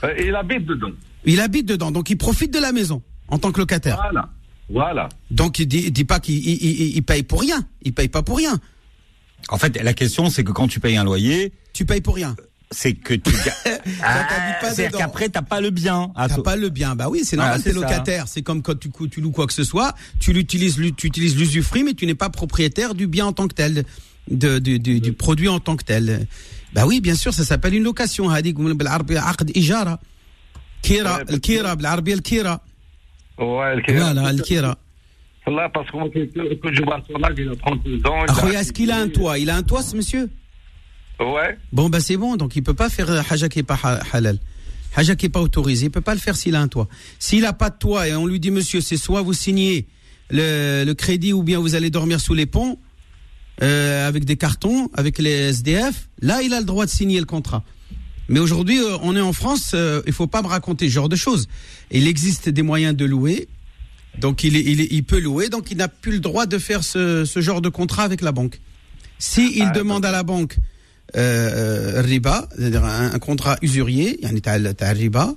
Euh, il habite dedans. Il habite dedans, donc il profite de la maison en tant que locataire. Voilà. Voilà. Donc il dit, il dit pas qu'il il, il- il paye pour rien. Il paye pas pour rien. En fait, la question, c'est que quand tu payes un loyer, Tu payes pour rien. c'est que tu. Ah, dedans. qu'après, t'as pas le bien. Ah, T'as pas le bien. Bah oui, c'est normal. c'est T'es ça. locataire. C'est comme quand tu, loues quoi que ce soit. Tu l'utilises, l'u- tu utilises l'usufruit, mais tu n'es pas propriétaire du bien en tant que tel, de, du- du, du produit en tant que tel. Bah oui, bien sûr, ça s'appelle une location. كيرا Ouais, الكيرا بالعربية الكيرا. Ouais, le Voilà, الكيرا. Là, parce que moi, que, que, que je vois son âge, il a 32 ans. il a- أخويا, est-ce qu'il a un toit Il a un toit, ce monsieur Ouais. Bon, bah c'est bon, donc il peut pas faire euh, haja qui est pas ha- halal. Haja qui est pas autorisé, il peut pas le faire s'il a un toit. S'il a pas de toit et on lui dit, monsieur, c'est soit vous signez le, le crédit ou bien vous allez dormir sous les ponts, euh, avec des cartons, avec les SDF, là, il a le droit de signer le contrat. Mais aujourd'hui, euh, on est en France, euh, il faut pas me raconter ce genre de choses. Il existe des moyens de louer, donc il, il, il peut louer, donc il n'a plus le droit de faire ce, ce, genre de contrat avec la banque. Si il ah, demande à la banque euh, riba, c'est-à-dire un, un, contrat usurier, riba,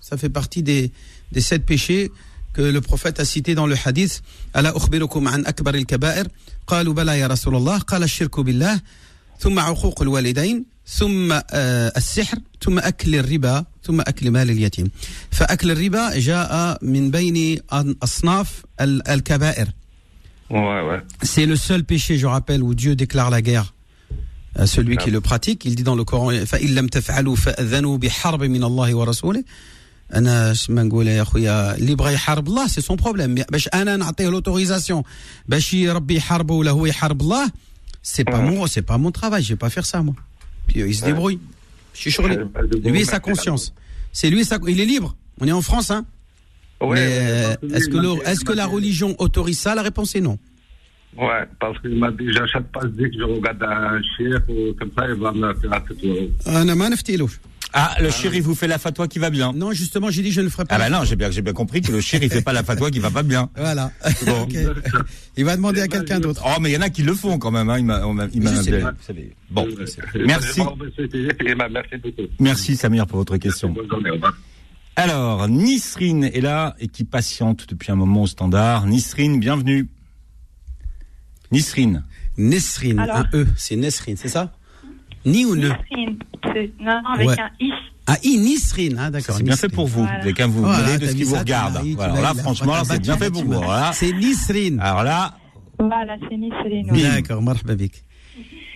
ça fait partie des, des sept péchés que le prophète a cité dans le hadith. Ala ukhbirukum an akbar al-kaba'ir qalu bala ya rasulullah qala shirku billah. Thumma uquq walidayn. ثم آه، السحر ثم أكل الربا ثم أكل مال اليتيم. فأكل الربا جاء من بين أصناف ال- الكبائر. C'est le seul péché, je rappelle, où Dieu déclare la guerre à celui qui le pratique. Il dit dans le Coran فإن لم تفعلوا فأذنوا بحرب من الله ورسوله. أنا اش ما نقول يا خويا اللي بغى يحارب الله سي سون بروبليم باش أنا نعطيه l'autorisation باش ربي يحاربه ولا هو يحارب الله c'est pas mon c'est pas mon travail, je vais pas faire ça moi. Puis euh, il se débrouille. Je suis sur lui. Lui et sa conscience. C'est lui et sa il est libre. On est en France hein. Ouais, euh, est-ce que le- la religion autorise ça? La réponse est non. Ouais, parce qu'il m'a dit, j'achète pas dès que je regarde un chef ou comme ça, il va me faire un tuto. Ah, le ah, chéri vous fait la fatwa qui va bien. Non, justement, j'ai dit je ne le ferai pas. Ah bah non, j'ai bien, compris que le chéri fait pas la fatwa qui va pas bien. Voilà. Bon. Il va demander à quelqu'un d'autre. Oh, mais il y en a qui le font quand même. Hein. Il m'a, il Bon, merci. Merci Samir pour votre question. Alors, Nisrine est là et qui patiente depuis un moment au standard. Nisrine, bienvenue. Nisrine. Nisrine, Alors. un E, c'est Nesrine, c'est ça? Ni ou ne Non, non, avec Ouais. un I. Ah, I, Nisrine, ah, d'accord. C'est bien fait pour vous. Voilà. Dès qu'un vous Voilà, mêlez de ce qui vous regarde. Voilà, là, franchement, là, tu c'est bien fait pour vous. C'est Nisrine. Alors là, Voilà, c'est Nisrine. oui. D'accord, marhaba.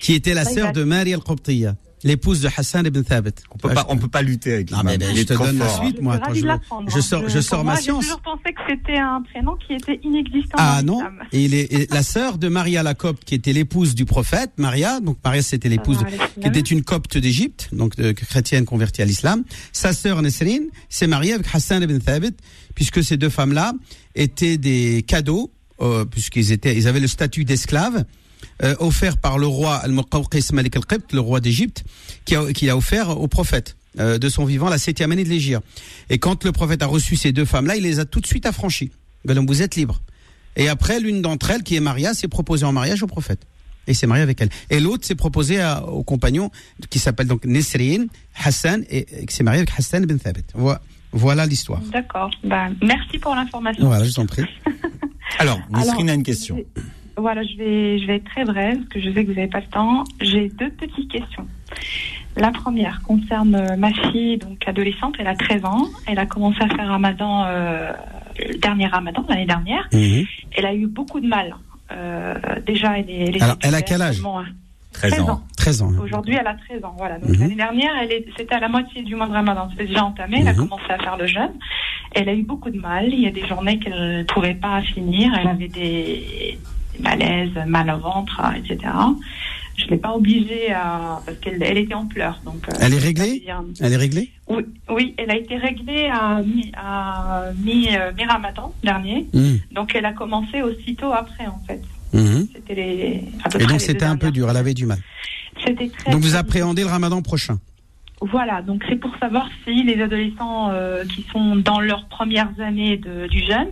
Qui était la il sœur de Marie al-Qibtiyya. L'épouse de Hassan ibn Thabit. On peut pas, on peut pas lutter avec Non, mais, l'imam. ben, Il je te donne la suite, moi. Je je, je sors, je sors moi, ma J'ai science. toujours pensé que c'était un prénom qui était inexistant. Ah non, et il est et la sœur de Maria la copte qui était l'épouse du prophète, Maria, donc Maria c'était l'épouse qui était une copte d'Égypte, donc de, chrétienne convertie à l'islam. Sa sœur Nesrine s'est mariée avec Hassan ibn Thabit, puisque ces deux femmes-là étaient des cadeaux, euh, puisqu'ils étaient, ils avaient le statut d'esclaves. Euh, offert par le roi Al-Muqawqis Malik al-Qibt, le roi d'Égypte, qui a, qui a offert au prophète euh, de son vivant la septième année de l'Égir. Et quand le prophète a reçu ces deux femmes-là, il les a tout de suite affranchies. Ben donc, vous êtes libres. Et après, l'une d'entre elles, qui est Maria, s'est proposée en mariage au prophète. Et s'est mariée avec elle. Et l'autre s'est proposée à- au compagnon qui s'appelle donc Nesrine, Hassan, et, et qui s'est marié avec Hassan ibn Thabit. Voilà, voilà l'histoire. D'accord. Ben, merci pour l'information. Voilà, je t'en prie. Alors, Nisrine a une question. Voilà, je vais, je vais être très brève, parce que je sais que vous n'avez pas le temps. J'ai deux petites questions. La première concerne euh, ma fille, donc adolescente, elle a 13 ans. Elle a commencé à faire Ramadan, euh, le dernier Ramadan, l'année dernière. Mhm. Elle a eu beaucoup de mal. Euh, déjà, elle est. Elle est Alors, elle a quel âge seulement, hein. 13 13 ans. ans. 13 ans. Aujourd'hui, elle a 13 ans. Voilà. Donc Mhm. l'année dernière, elle est- c'était à la moitié du mois de Ramadan. C'était déjà entamé. Elle a Mhm. commencé à faire le jeûne. Elle a eu beaucoup de mal. Il y a des journées qu'elle ne pouvait pas finir. Elle avait des, des malaises, mal au ventre, etc. Je l'ai pas obligée à parce qu'elle elle était en pleurs. Donc euh, Elle est réglée Elle est réglée? Oui, oui, elle a été réglée à mi, à mi, euh, mi-Ramadan dernier. Mhm. Donc elle a commencé aussitôt après en fait. C'était les. Et donc c'était un peu dur, elle avait du mal. C'était très. Donc vous appréhendez le ramadan prochain? Voilà, donc c'est pour savoir si les adolescents euh, qui sont dans leurs premières années de- du jeûne,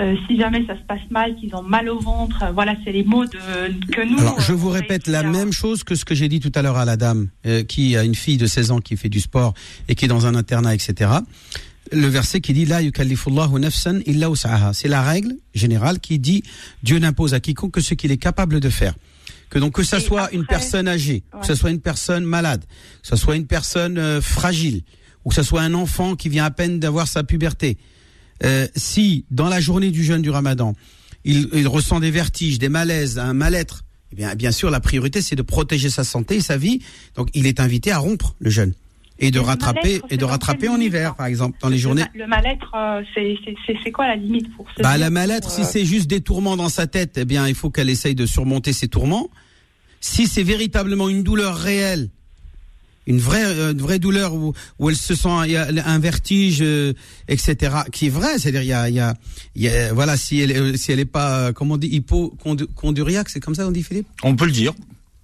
euh, si jamais ça se passe mal, qu'ils ont mal au ventre, euh, voilà, c'est les mots de, que nous. Alors, je vous répète la même chose que ce que j'ai dit tout à l'heure à la dame euh, qui a une fille de 16 ans qui fait du sport et qui est dans un internat, etc. Le verset qui dit La yukallifullahu nafsan illa. C'est la règle générale qui dit Dieu n'impose à quiconque que ce qu'il est capable de faire. Que donc que ça Et soit après- une personne âgée, que ça soit une personne malade, que ça soit une personne euh, fragile, ou que ça soit un enfant qui vient à peine d'avoir sa puberté, euh, si dans la journée du jeûne du Ramadan, il, il ressent des vertiges, des malaises, un mal-être, eh bien, bien sûr, la priorité c'est de protéger sa santé et sa vie. Donc, il est invité à rompre le jeûne et de rattraper et de rattraper en hiver, par exemple, dans les Le journées. Le mal-être, euh, c'est- c'est c'est- c'est quoi la limite pour se Bah, la mal-être, si euh, c'est juste des tourments dans sa tête, eh bien, il faut qu'elle essaye de surmonter ces tourments. Si c'est véritablement une douleur réelle, une vraie, euh, une vraie douleur où, où elle se sent, il y a un vertige, euh, etc., qui est vrai, c'est-à-dire, il y a, il y a, il y a- voilà, si elle, est- si elle est pas, euh, comment on dit, hypochondriaque, c'est comme ça qu'on dit, Philippe? On peut le dire.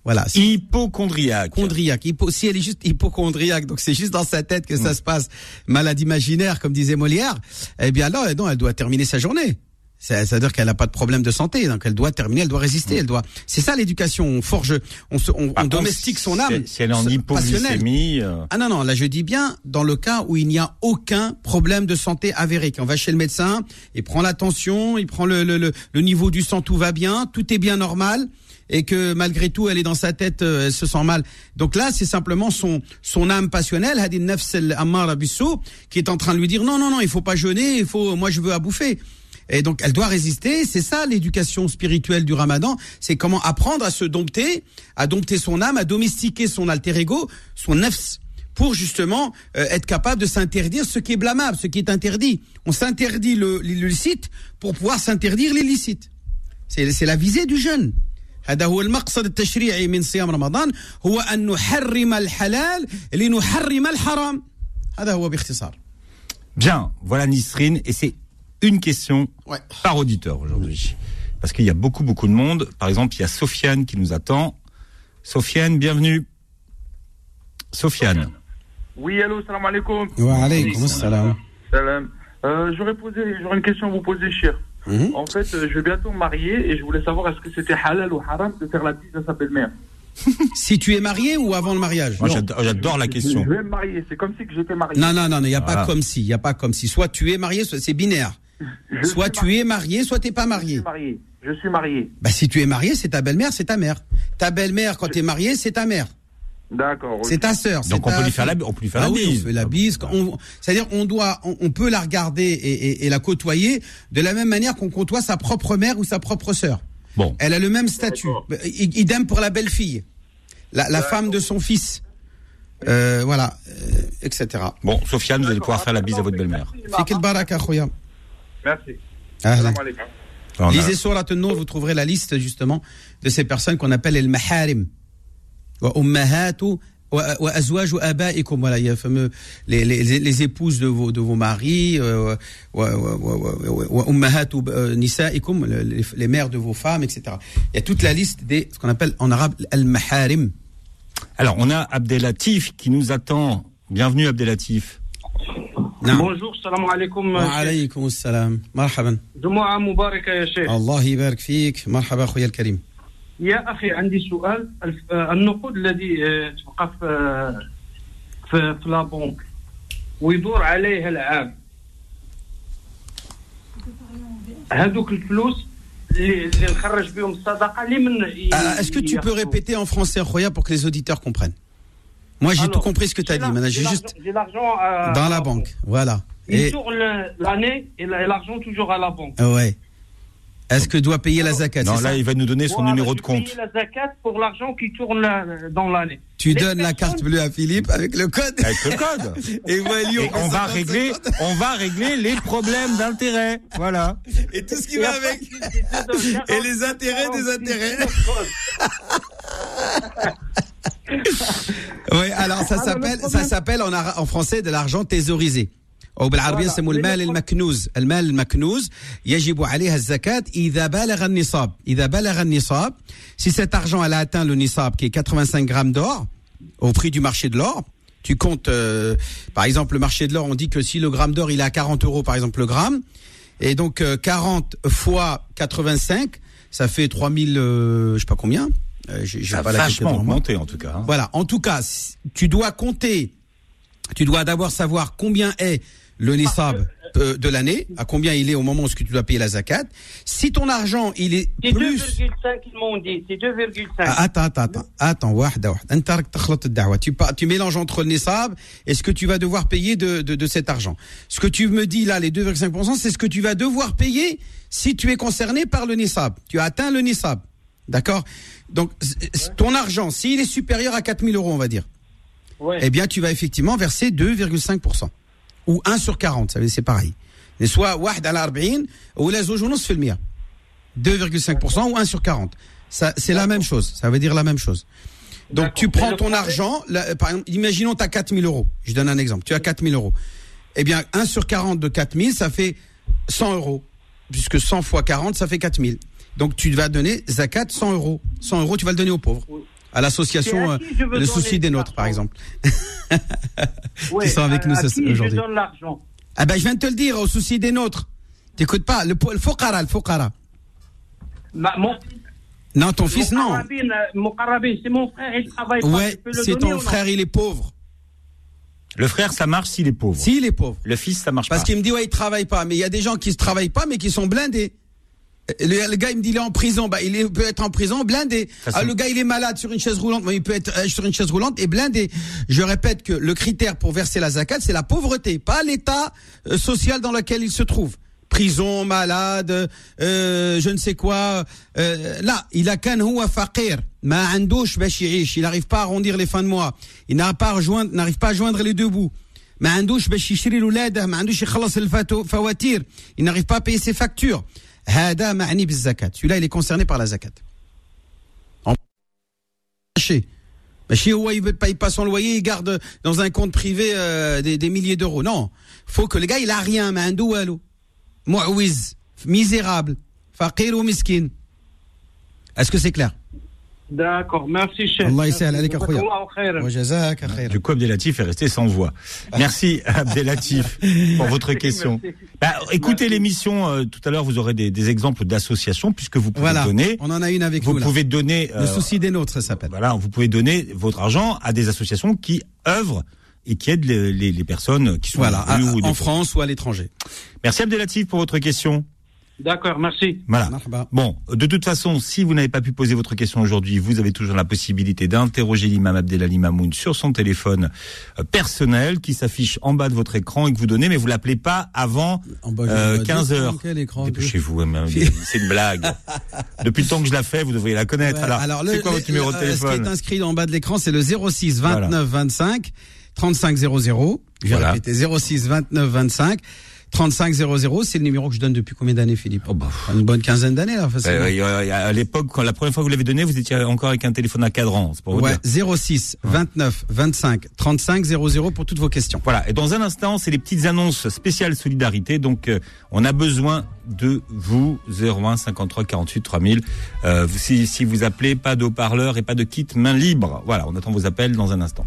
Voilà. Si- Hypochondriaque. Hypochondriaque. Hypo, si elle est juste hypochondriaque, donc c'est juste dans sa tête que ça se passe, malade imaginaire, comme disait Molière, eh bien là, non, elle doit terminer sa journée. C'est- C'est-à-dire qu'elle n'a pas de problème de santé, donc elle doit terminer, elle doit résister, elle doit. C'est ça l'éducation. On forge, on, se, on, contre, domestique son âme. Si elle est en passionnelle. hypoglycémie, euh, Ah non, non, là je dis bien dans le cas où il n'y a aucun problème de santé avéré. Quand on va chez le médecin, il prend la tension, il prend le, le, le, le niveau du sang, tout va bien, tout est bien normal, et que malgré tout elle est dans sa tête, euh, elle se sent mal. Donc là c'est simplement son son âme passionnelle, Hadi Nafs Bissou, qui est en train de lui dire non, non, non, il faut pas jeûner, il faut, moi je veux à bouffer. Et donc elle doit résister. C'est ça l'éducation spirituelle du Ramadan. C'est comment apprendre à se dompter, à dompter son âme, à domestiquer son alter ego, son nefs, pour justement euh, être capable de s'interdire ce qui est blâmable, ce qui est interdit. On s'interdit le, le licite pour pouvoir s'interdire l'illicite. C'est c'est la visée du jeûne. هذا هو المقصد التشريعي من صيام رمضان هو أن نحرم الحلال لنحرم الحرام هذا هو باختصار bien, voilà Nisrine, et c'est une question Ouais. par auditeur aujourd'hui. Parce qu'il y a beaucoup, beaucoup de monde. Par exemple, il y a Sofiane qui nous attend. Sofiane, bienvenue. Sofiane. Oui, allô, salam alaikum. Wa alaykum assalam. Salam. Euh, j'aurais posé, j'aurais une question à vous poser, cher. Mhm. En fait, euh, je vais bientôt me marier et je voulais savoir est-ce que c'était halal ou haram de faire la bise à sa belle-mère. Si tu es marié ou avant le mariage? Moi, Non. j'adore, la question. Je vais me marier, c'est comme si que j'étais marié. Non, non, non, il n'y a pas Voilà. comme si, il n'y a pas comme si. Soit tu es marié, soit c'est binaire. Je Soit tu es marié, soit tu n'es pas Je marié. suis marié. Je suis marié. Bah, si tu es marié, c'est ta belle-mère, c'est ta mère. Ta belle-mère, quand tu es marié, c'est ta mère. D'accord. C'est ta sœur. c'est Donc on ta peut lui faire la, fille. on peut lui faire Ah la oui, bise. on fait la bise. Quand on- C'est-à-dire, on doit, on, on peut la regarder et, et- et la côtoyer de la même manière qu'on côtoie sa propre mère ou sa propre sœur. Bon. Elle a le même statut. I- Idem pour la belle-fille, la, la femme de son fils. euh, voilà, euh, etc. Bon, Sofiane, vous allez pouvoir faire la bise à votre belle-mère. Merci. Lisez Surat an-Nur, vous trouverez la liste justement de ces personnes qu'on appelle les maharim. Il y a le fameux les, les, les- épouses de vos de vos maris euh, les mères de vos femmes, etc. Il y a toute la liste des ce qu'on appelle en arabe al-maharim. Alors, on a Abdelatif qui nous attend. Bienvenue, Abdelatif. نعم. Bonjour, salam alaikum. وعليكم السلام مرحبا جمعة مباركة يا شيخ. الله يبارك فيك مرحبا اخويا الكريم يا أخي عندي سؤال الف- آه، النقود الذي آه، تبقى في آه، في في لا بنك ويدور عليه العام هذوك الفلوس اللي اللي نخرج بهم الصدقة لمن ي- Ah, Est-ce que tu peux ياخذوا؟ répéter en français Khoya pour que les auditeurs comprennent Moi j'ai Alors, tout compris ce que tu as dit, maintenant j'ai juste J'ai l'argent à- dans la banque, voilà. Il Et tourne l'année et la- et l'argent toujours à la banque. ah ouais. Est-ce que doit payer la zakat Non, là, il va nous donner son Voilà, numéro de compte. paye la zakat pour l'argent qui tourne là, dans l'année. Tu Les donnes la carte bleue à Philippe avec le code. Avec le code. Et on va régler, on va régler les problèmes d'intérêt. Voilà. Et tout ce qui va avec. Et les intérêts des intérêts. Oui, alors ça Ah, s'appelle, le ça problème- s'appelle en, ara- en français de l'argent thésaurisé. أو بالعربية Voilà. يسموه Mais المال le pro- المكنوز المال المكنوز يجب عليها الزكاة إذا بلغ النصاب إذا بلغ النصاب si cet argent elle a atteint le nisab qui est 85 grammes d'or au prix du marché de l'or tu comptes euh, par exemple le marché de l'or on dit que si le gramme d'or il est à 40 euros par exemple le gramme et donc euh, 40 fois 85 ça fait 3000 euh, je sais pas combien euh, j'ai, j'ai pas a vachement en tout cas. Hein. Voilà, en tout cas, tu dois compter, tu dois d'abord savoir combien est le nisab ah, euh, de l'année, à combien il est au moment où tu dois payer la zakat. Si ton argent, il est c'est plus... C'est 2,5 ils m'ont dit, c'est 2,5. Ah, attends, attends, attends, attends, wahda, wahda. Tu, tu mélanges entre le nisab et ce que tu vas devoir payer de, de cet argent. Ce que tu me dis là, les 2,5%, c'est ce que tu vas devoir payer si tu es concerné par le nisab. Tu as atteint le nisab. D'accord Donc, ton argent, s'il est supérieur à 4 000 euros, on va dire, eh bien, tu vas effectivement verser 2,5%. Ou 1 sur 40, ça veut dire c'est pareil. Soit 1 à 40 ou la 2,5% ou 1 sur 40. C'est la même chose. Ça veut dire la même chose. Donc, tu prends ton argent, là, par exemple, imaginons tu as 4 000 euros. Je donne un exemple. Tu as 4 000 euros. Eh bien, 1 sur 40 de 4 000, ça fait 100 euros. Puisque 100 fois 40, ça fait 4000. Donc, tu vas donner zakat 100 euros. 100 euros, tu vas le donner aux pauvres. À l'association euh, je Le Souci des Nôtres, par exemple. Qui sont avec à- nous je aujourd'hui. donne l'argent. Ah ben, je viens de te le dire, au souci des nôtres. T'écoutes pas, le, le fokara, le fokara. Mon Non, ton fils, non. euh, mon c'est mon frère, il travaille. Ouais, je c'est ton frère, il est pauvre. Le frère, ça marche s'il est pauvre. S'il est pauvre. Le fils, ça marche Parce pas. qu'il me dit, ouais, il travaille pas. Mais il y a des gens qui ne travaillent pas, mais qui sont blindés. Le, gars, il me dit, il est en prison. Bah, il peut être en prison, blindé. Ah, ah le gars, il est malade sur une chaise roulante. Bah, il peut être euh, sur une chaise roulante et blindé. Je répète que le critère pour verser la zakat, c'est la pauvreté, pas l'état euh, social dans lequel il se trouve. Prison, malade, euh, je ne sais quoi. Euh, là, il a kanhu faqir. Il n'arrive pas à arrondir les fins de mois. Il pas n'arrive pas à joindre les deux bouts. Il n'arrive pas à payer ses factures. Hada ma'ni zakat. Celui-là, il est concerné par la zakat. En Chez bah, Huawei, il ne paye pas son loyer, il garde dans un compte privé euh, des, des, milliers d'euros. Non, faut que le gars, il a rien, mais un Mu'wiz, misérable, faqir ou miskin. Est-ce que c'est clair? D'accord, merci, chef. الله يسهل عليك Merci. اخويا Jazakallahu khairan. وجزاك خيرا Du coup, Abdelatif est resté sans voix. Merci, Abdelatif, pour votre question. Merci. Bah, écoutez Merci. l'émission. euh, tout à l'heure, vous aurez des, des exemples d'associations, puisque vous pouvez voilà donner. on en a une avec Vous nous là. pouvez donner. le euh, souci des nôtres ça s'appelle Voilà, vous pouvez donner votre argent à des associations qui œuvrent et qui aident les, les- les personnes qui sont voilà dans la rue à- ou des en pauvres. France ou à l'étranger Merci Abdelatif pour votre question. D'accord, merci. Voilà. Bon, de toute façon, si vous n'avez pas pu poser votre question aujourd'hui, vous avez toujours la possibilité d'interroger l'imam Abdelali Mamoun sur son téléphone euh, personnel qui s'affiche en bas de votre écran et que vous donnez, mais vous l'appelez pas avant En bas, j'ai euh, pas 15 d'écran, heures. Dépêchez-vous, hein, c'est une blague. Depuis le temps que je la fais, vous devriez la connaître. Ouais, Alors, le- c'est quoi le- votre numéro de euh, Ce qui téléphone est inscrit en bas de l'écran, c'est le 06 29 25 35 00. Je vais Voilà. répéter 06 29 25 35 00. C'est le numéro que je donne depuis combien d'années, Philippe? Oh, bah, Une bonne quinzaine d'années, là. Euh, à l'époque, quand la première fois que vous l'avez donné, vous étiez encore avec un téléphone à cadran. C'est pour vous Ouais, dire. 06 29 25 35 00 pour toutes vos questions. Voilà. Et dans un instant, c'est les petites annonces spéciales solidarité. Donc, euh, on a besoin de vous 01 53 48 3000. Euh, si, si vous appelez, pas de haut-parleur et pas de kit main libre. Voilà. On attend vos appels dans un instant.